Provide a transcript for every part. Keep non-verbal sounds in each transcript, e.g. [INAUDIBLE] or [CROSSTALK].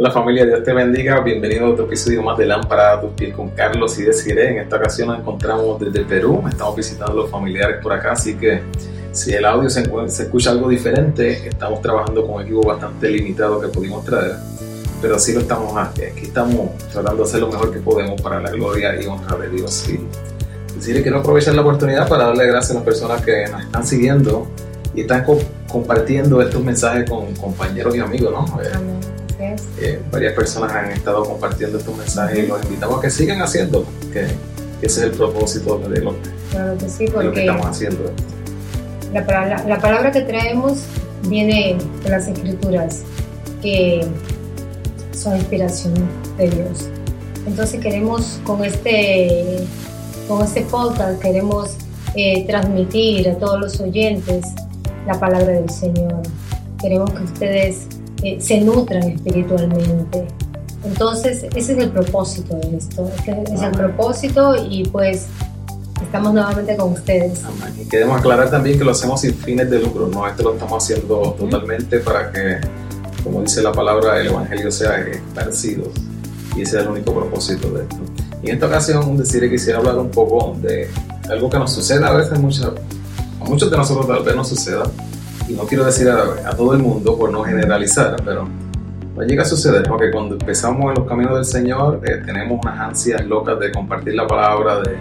Hola familia, Dios te bendiga. Bienvenido a otro episodio más de Lámpara a tus pies con Carlos y Desiree. En esta ocasión nos encontramos desde Perú. Estamos visitando a los familiares por acá, así que si el audio se, se escucha algo diferente, estamos trabajando con un equipo bastante limitado que pudimos traer. Pero sí lo estamos aquí. estamos tratando de hacer lo mejor que podemos para la gloria y honra de Dios. Y decirle quiero aprovechar la oportunidad para darle gracias a las personas que nos están siguiendo y están compartiendo estos mensajes con compañeros y amigos, ¿no? Eh, varias personas han estado compartiendo estos mensajes y los invitamos a que sigan haciendo, que, ese es el propósito de lo, claro que, sí, porque que estamos haciendo. La, la, la, palabra que traemos viene de las escrituras, que son inspiración de Dios. Entonces queremos con este, con este podcast, queremos eh, transmitir a todos los oyentes la palabra del Señor. Queremos que ustedes eh, se nutran espiritualmente. Entonces, ese es el propósito de esto, es el propósito y pues estamos nuevamente con ustedes. Y queremos aclarar también que lo hacemos sin fines de lucro, no, esto lo estamos haciendo totalmente para que, como dice la palabra, el Evangelio sea esparcido y ese es el único propósito de esto. Y en esta ocasión, decir que quisiera hablar un poco de algo que nos sucede a veces, muchas, a muchos de nosotros tal vez nos suceda, y no quiero decir a, todo el mundo por no generalizar, pero no llega a suceder porque cuando empezamos en los caminos del Señor eh, tenemos unas ansias locas de compartir la palabra, de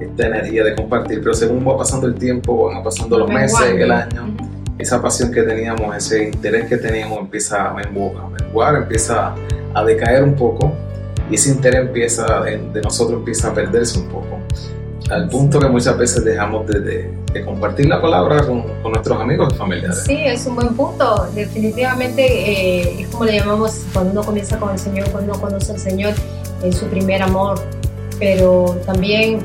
esta energía de compartir, pero según va pasando el tiempo, van pasando los meses, el año, esa pasión que teníamos, ese interés que teníamos empieza a menguar, empieza a decaer un poco y ese interés empieza de nosotros empieza a perderse un poco al punto que muchas veces dejamos de, compartir la palabra con, nuestros amigos y familiares. Sí, es un buen punto. Definitivamente eh, es como le llamamos cuando uno comienza con el Señor, cuando uno conoce al Señor, es su primer amor. Pero también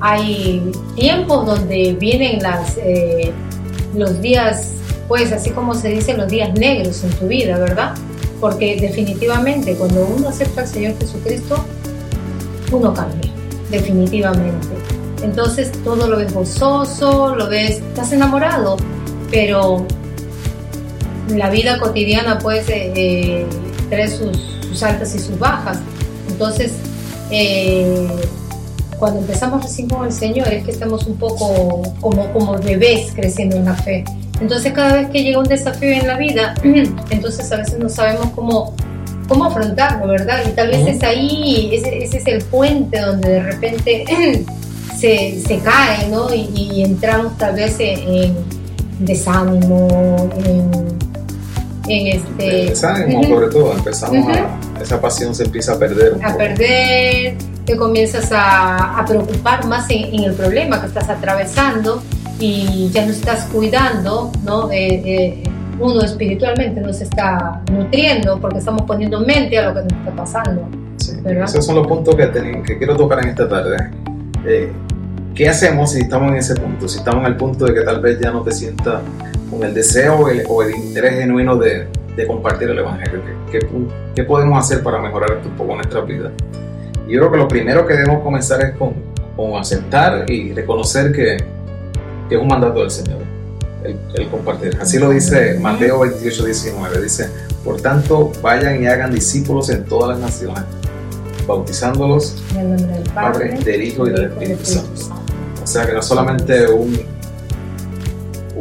hay tiempos donde vienen las, eh, los días, pues así como se dice, los días negros en tu vida, ¿verdad? Porque definitivamente cuando uno acepta al Señor Jesucristo, uno cambia definitivamente. Entonces todo lo ves gozoso, lo ves, estás enamorado, pero la vida cotidiana pues eh, trae sus, altas y sus bajas. Entonces, eh, cuando empezamos recién con el Señor es que estamos un poco como, como bebés creciendo en la fe. Entonces cada vez que llega un desafío en la vida, [CLEARS THROAT] entonces a veces no sabemos cómo cómo afrontarlo, ¿verdad? Y tal vez es ahí, ese, es el puente donde de repente [CLEARS THROAT] se, se cae, ¿no? Y, entramos tal vez en, desánimo, en, este... Desánimo sobre todo, empezamos a, esa pasión se empieza a perder. a perder, te comienzas a, a preocupar más en, el problema que estás atravesando y ya no estás cuidando, ¿no? Eh, uno espiritualmente nos está nutriendo porque estamos poniendo mente a lo que nos está pasando. esos son los puntos que, que quiero tocar en esta tarde. Eh, ¿Qué hacemos si estamos en ese punto? Si estamos en el punto de que tal vez ya no te sientas con el deseo o el, interés genuino de, de, compartir el Evangelio. ¿Qué, ¿Qué, podemos hacer para mejorar esto un poco nuestra vida? Yo creo que lo primero que debemos comenzar es con, con aceptar y reconocer que, que es un mandato del Señor el, compartir. Así lo dice Mateo 28, 19. Dice, por tanto, vayan y hagan discípulos en todas las naciones, bautizándolos en el nombre del Padre, del Hijo y del Espíritu Santo. O sea que no solamente un,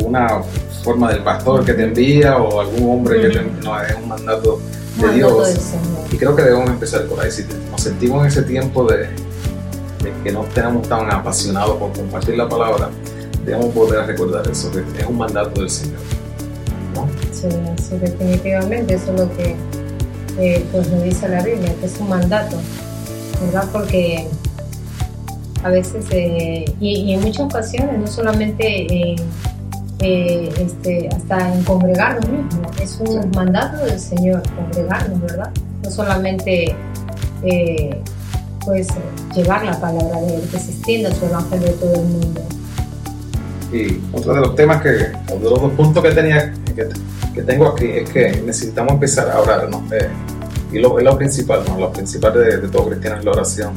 una forma del pastor que te envía o algún hombre que te envía, no, es un mandato de Dios. Y creo que debemos empezar por ahí. Si nos sentimos en ese tiempo de, de que no estamos tan apasionados por compartir la palabra, debemos volver a recordar eso, que es un mandato del Señor. ¿no? Sí, sí, definitivamente, eso es lo que eh, pues nos dice la Biblia, que es un mandato, ¿verdad? Porque a veces, eh, y, en muchas ocasiones, no solamente eh, este, hasta en congregarnos mismos, es un mandato del Señor, congregarnos, ¿verdad? No solamente pues llevar la palabra de Él, que se extienda su evangelio de todo el mundo. Y otro de los temas que, de los dos puntos que tenía, que, tengo aquí, es que necesitamos empezar a orar, ¿no? Eh, y lo, es lo principal, ¿no? Lo principal de, todo cristiano es la oración.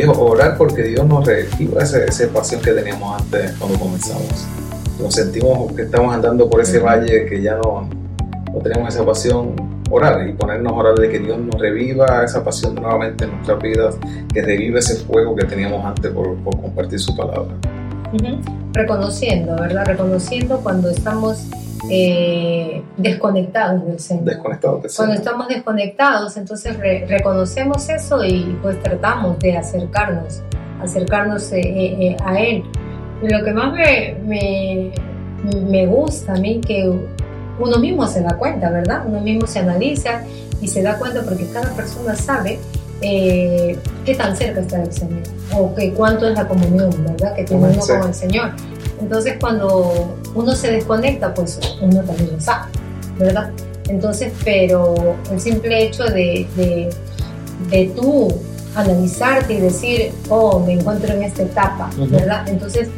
Es orar porque Dios nos reactiva esa, esa pasión que teníamos antes cuando comenzamos. Nos sentimos que estamos andando por ese valle que ya no, no tenemos esa pasión. orar y ponernos a orar de que Dios nos reviva esa pasión nuevamente en nuestras vidas, que revive ese fuego que teníamos antes por, por compartir su palabra. Reconociendo, ¿verdad? Reconociendo cuando estamos eh, desconectados del Señor. Desconectados del Cuando estamos desconectados, entonces reconocemos eso y pues tratamos de acercarnos, acercarnos eh, eh, a Él. Y lo que más me, me, me gusta a mí que uno mismo se da cuenta, ¿verdad? Uno mismo se analiza y se da cuenta porque cada persona sabe eh, qué tan cerca está del Señor o que cuánto es la comunión, ¿verdad? Que tiene uno con el Señor. Entonces cuando uno se desconecta, pues uno también lo sabe, ¿verdad? Entonces, pero el simple hecho de, de, de tú analizarte y decir, oh, me encuentro en esta etapa, ¿verdad? Entonces,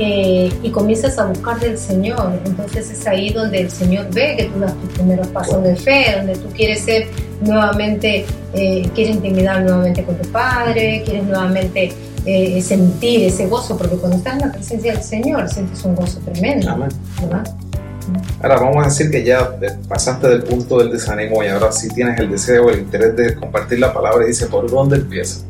eh, y comienzas a buscar del Señor. Entonces es ahí donde el Señor ve que tú das tus primeros pasos de fe, donde tú quieres ser nuevamente, eh, quieres intimidar nuevamente con tu Padre, quieres nuevamente eh, sentir ese gozo, porque cuando estás en la presencia del Señor sientes un gozo tremendo. Ahora vamos a decir que ya pasaste del punto del desánimo y ahora sí tienes el deseo, el interés de compartir la palabra y dice, ¿por dónde empieza?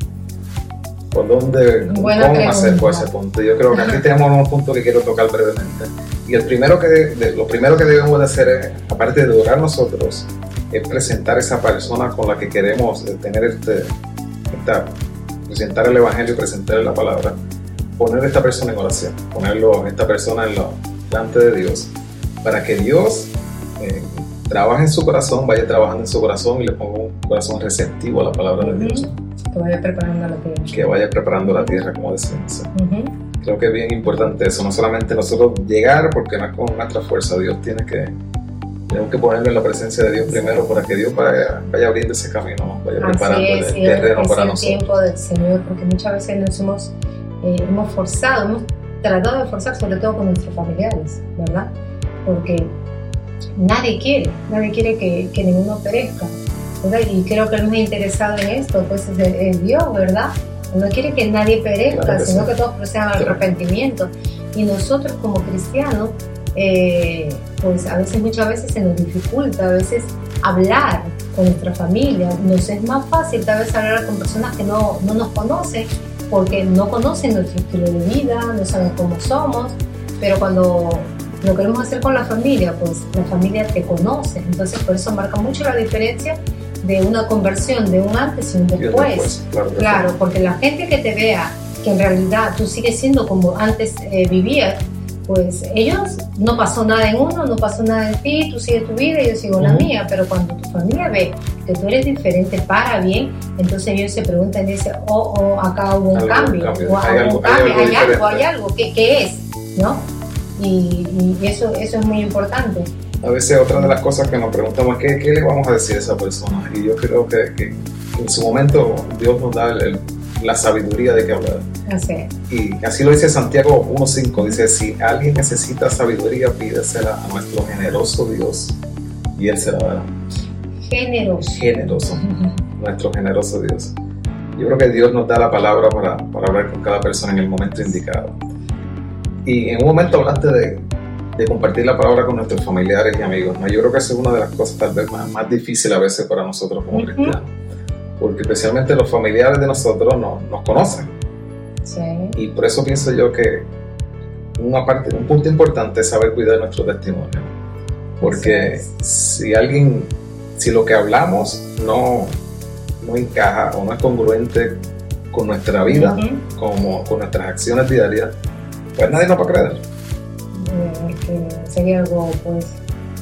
¿Por dónde, cómo hacer por ese punto? Yo creo que aquí tenemos unos puntos que quiero tocar brevemente. Y el primero que, lo primero que debemos de hacer, es, aparte de orar nosotros, es presentar esa persona con la que queremos tener este, presentar el Evangelio presentar la palabra. Poner a esta persona en oración, ponerlo, esta persona en lo, delante de Dios, para que Dios eh, trabaje en su corazón, vaya trabajando en su corazón y le ponga un corazón receptivo a la palabra de Dios. Que vaya preparando la tierra. Que vaya preparando la tierra, como decimos. Creo que es bien importante eso, no solamente nosotros llegar, porque no es con nuestra fuerza, Dios tiene que, tenemos que ponerlo en la presencia de Dios primero para que Dios vaya, vaya abriendo ese camino, vaya preparando el terreno para nosotros. el tiempo del Señor, porque muchas veces nos hemos, eh, hemos forzado, hemos tratado de forzar, sobre todo con nuestros familiares, ¿verdad? Porque nadie quiere, nadie quiere que, que ninguno perezca. Y creo que el más interesado en esto pues es, Dios, ¿verdad? No quiere que nadie perezca, sino que todos procedan al arrepentimiento. Y nosotros como cristianos, eh, pues a veces, muchas veces se nos dificulta, a veces hablar con nuestra familia. Nos es más fácil tal vez hablar con personas que no, no nos conocen, porque no conocen nuestro estilo de vida, no saben cómo somos, pero cuando lo queremos hacer con la familia, pues la familia te conoce. Entonces por eso marca mucho la diferencia de una conversión, de un antes y un después. claro, porque la gente que te vea que en realidad tú sigues siendo como antes eh, vivías, pues ellos no pasó nada en uno, no pasó nada en ti, tú sigues tu vida y yo sigo la mía, pero cuando tu familia ve que tú eres diferente para bien, entonces ellos se preguntan y dicen, oh, oh, acá hubo un cambio, o hay, algo, hay, algo, hay algo, ¿qué, qué es? ¿No? Y, y, eso, eso es muy importante a veces otra de las cosas que nos preguntamos es ¿qué, qué le vamos a decir a esa persona? Y yo creo que, que en su momento Dios nos da la sabiduría de que hablar. Así. Y así lo dice Santiago 1.5, dice, si alguien necesita sabiduría, pídesela a nuestro generoso Dios y Él se la dará. Generoso. Generoso, nuestro generoso Dios. Yo creo que Dios nos da la palabra para, para hablar con cada persona en el momento indicado. Y en un momento hablaste de, de compartir la palabra con nuestros familiares y amigos. ¿no? Yo creo que esa es una de las cosas tal vez más, más difíciles a veces para nosotros como cristianos, porque especialmente los familiares de nosotros no, nos conocen. Sí. Y por eso pienso yo que una parte, un punto importante es saber cuidar nuestro testimonio. Porque si alguien, si lo que hablamos no, no encaja o no es congruente con nuestra vida, como, con nuestras acciones diarias, pues nadie nos va a creer que sería algo, pues,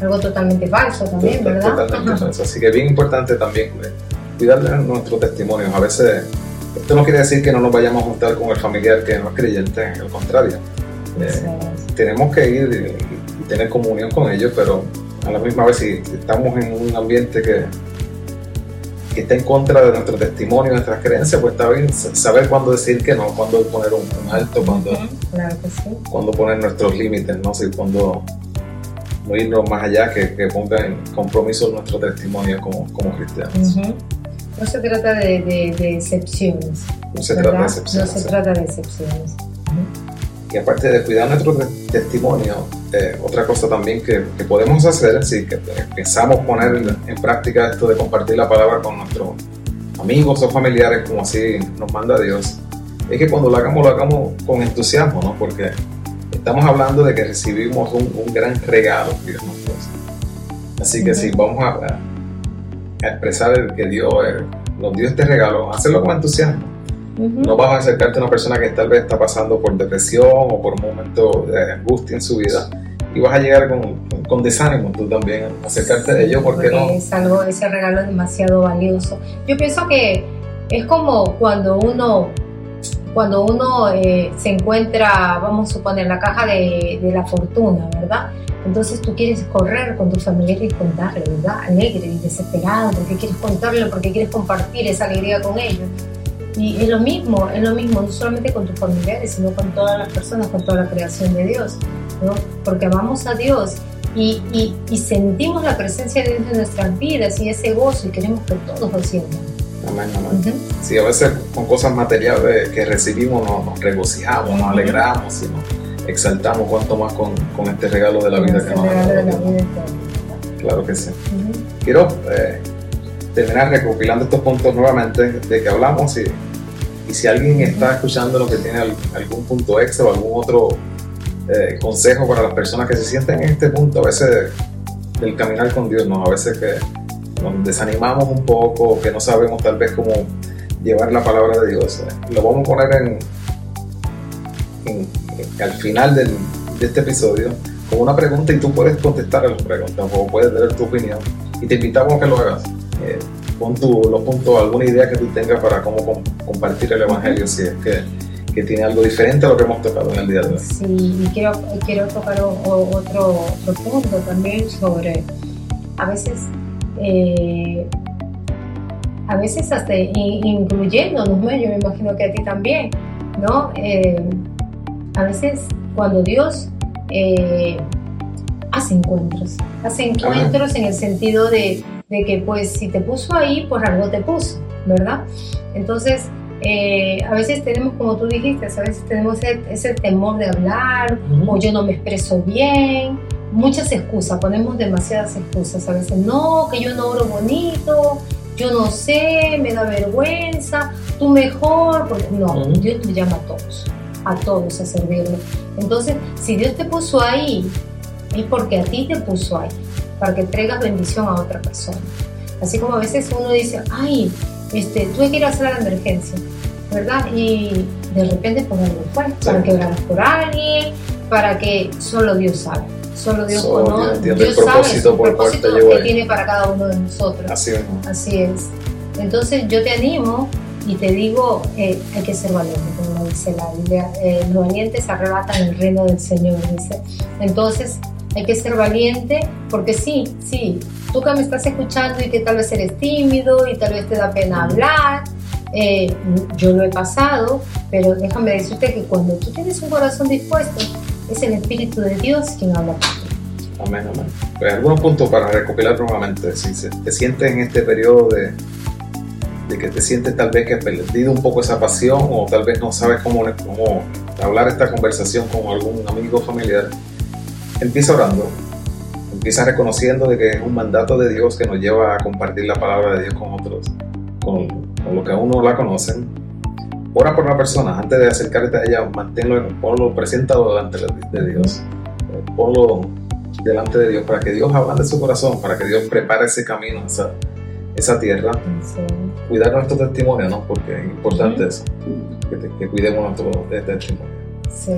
algo totalmente falso también, ¿verdad? Totalmente falso. Así que bien importante también de nuestros testimonios. A veces, esto no quiere decir que no nos vayamos a juntar con el familiar que no es creyente, al contrario. Eh, tenemos que ir y, tener comunión con ellos, pero a la misma vez si estamos en un ambiente que, que está en contra de nuestro testimonio, nuestras creencias, pues está bien saber cuándo decir que no, cuándo poner un, alto, cuándo, cuándo poner nuestros límites, no sé, cuándo no irnos más allá, que, que ponga en compromiso nuestro testimonio como, como cristianos. No se trata de, de, excepciones. No se trata de excepciones. No se trata de excepciones. Y aparte de cuidar nuestro testimonio, eh, otra cosa también que, podemos hacer, si que empezamos a poner en práctica esto de compartir la palabra con nuestros amigos o familiares, como así nos manda Dios, es que cuando lo hagamos, lo hagamos con entusiasmo, ¿no? Porque estamos hablando de que recibimos un, gran regalo, digamos. Así que si vamos a, expresar que Dios nos dio este regalo, hacerlo con entusiasmo. No vas a acercarte a una persona que tal vez está pasando por depresión o por un momento de angustia en su vida y vas a llegar con, con desánimo tú también a acercarte a ellos porque, no. Es algo, ese regalo es demasiado valioso. Yo pienso que es como cuando uno cuando uno eh, se encuentra, vamos a suponer, la caja de, de, la fortuna, ¿verdad? Entonces tú quieres correr con tu familia y contarle, ¿verdad? Alegre y desesperado, porque quieres contarle, porque quieres compartir esa alegría con ellos. Y es lo mismo, es lo mismo, no solamente con tus familiares, sino con todas las personas, con toda la creación de Dios, ¿no? Porque amamos a Dios y, y, sentimos la presencia de Dios en nuestras vidas y ese gozo y queremos que todos lo sientan. Sí, a veces con cosas materiales que recibimos nos, regocijamos, nos alegramos y nos exaltamos cuanto más con, con este regalo de la vida que nos ha dado. Claro que sí. Quiero eh, terminar recopilando estos puntos nuevamente de que hablamos y, y si alguien está escuchando lo que tiene algún punto extra o algún otro eh, consejo para las personas que se sienten en este punto a veces del caminar con Dios, ¿no? A veces que nos desanimamos un poco, que no sabemos tal vez cómo llevar la palabra de Dios. Lo vamos a poner en, al final del, de este episodio con una pregunta y tú puedes contestar a las preguntas o puedes dar tu opinión y te invitamos a que lo hagas. Eh, pon tu, los puntos, alguna idea que tú tengas para cómo compartir el Evangelio si es que, que, tiene algo diferente a lo que hemos tocado en el día de hoy. Sí, y quiero, quiero tocar otro, otro punto también sobre, a veces eh, a veces hasta incluyéndonos, yo me imagino que a ti también, ¿no? Eh, a veces cuando Dios eh, hace encuentros, hace encuentros en el sentido de, que pues si te puso ahí, pues algo te puso, ¿verdad? Entonces, a veces tenemos, como tú dijiste, a veces tenemos ese, temor de hablar, o yo no me expreso bien, muchas excusas, ponemos demasiadas excusas. A veces, no, que yo no oro bonito, yo no sé, me da vergüenza, tú mejor. Porque, no, Dios te llama a todos, a todos a servirle. Entonces, si Dios te puso ahí, es porque a ti te puso ahí, para que traigas bendición a otra persona. Así como a veces uno dice, ay, este, tuve que ir a hacer la emergencia, ¿verdad? Y de repente por algo fue, para que por alguien, para que solo Dios sabe. Solo Dios conoce, Dios, Dios el propósito que tiene para cada uno de nosotros. Así es. Así es. Entonces yo te animo y te digo, eh, hay que ser valiente, como dice la Biblia. Eh, los valientes arrebatan el reino del Señor, dice. Entonces hay que ser valiente porque sí, sí, tú que me estás escuchando y que tal vez eres tímido y tal vez te da pena hablar, eh, yo lo he pasado, pero déjame decirte que cuando tú tienes un corazón dispuesto, es el Espíritu de Dios quien habla Amén, amén. Pues algunos puntos para recopilar nuevamente. Si te sientes en este periodo de, de que te sientes tal vez que has perdido un poco esa pasión o tal vez no sabes cómo, cómo hablar esta conversación con algún amigo familiar, empieza orando. Empieza reconociendo de que es un mandato de Dios que nos lleva a compartir la palabra de Dios con otros, con, con los que aún no la conocen ora por una persona, antes de acercarte a ella, manténlo, ponlo, preséntalo delante de Dios. Ponlo delante de Dios para que Dios hable de su corazón, para que Dios prepare ese camino, esa, esa tierra. Cuidar nuestro testimonio, ¿no? Porque es importante eso, que, cuidemos nuestro testimonio. Sí.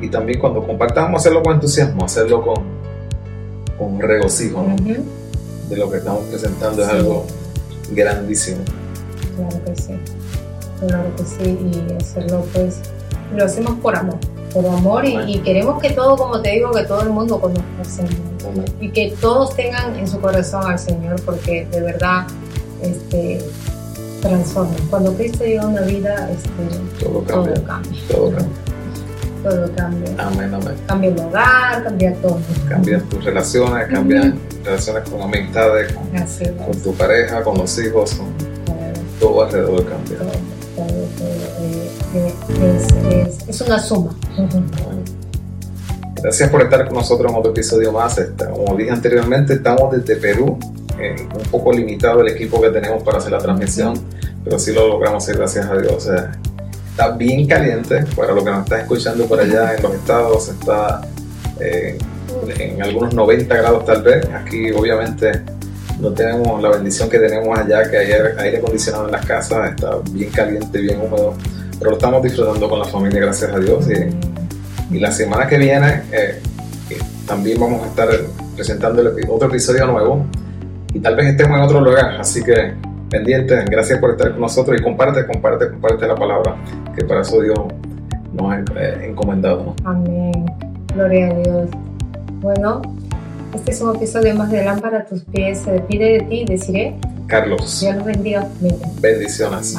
Y también cuando compartamos, hacerlo con entusiasmo, hacerlo con, con regocijo, ¿no? De lo que estamos presentando es algo grandísimo. Claro que sí claro que sí, y hacerlo pues, lo hacemos por amor, por amor y, queremos que todo, como te digo, que todo el mundo conozca al Señor y que todos tengan en su corazón al Señor porque de verdad este, transforma. Cuando Cristo llega a una vida, este, todo, cambia, todo cambia. Todo cambia. Amén, amén. Cambia el hogar, cambia todo. Cambia tus relaciones, cambia relaciones con amistades, con, con, tu pareja, con los hijos, con todo alrededor cambia. Eh, es, una suma. Gracias por estar con nosotros en otro episodio más. Como dije anteriormente, estamos desde Perú, eh, un poco limitado el equipo que tenemos para hacer la transmisión, pero sí lo logramos hacer gracias a Dios. está bien caliente para lo que nos está escuchando por allá en los estados, está eh, en algunos 90 grados tal vez. Aquí obviamente no tenemos la bendición que tenemos allá, que hay aire acondicionado en las casas, está bien caliente, bien húmedo, pero lo estamos disfrutando con la familia, gracias a Dios. Y, y la semana que viene eh, eh, también vamos a estar presentando otro episodio nuevo y tal vez estemos en otro lugar, así que pendientes, gracias por estar con nosotros y comparte, comparte, comparte la palabra, que para eso Dios nos ha eh, encomendado. Amén, gloria a Dios. Bueno, este es un episodio más de Lámpara a tus pies. Se despide de ti, deciré. Carlos. Dios los bendiga. Bendiciones.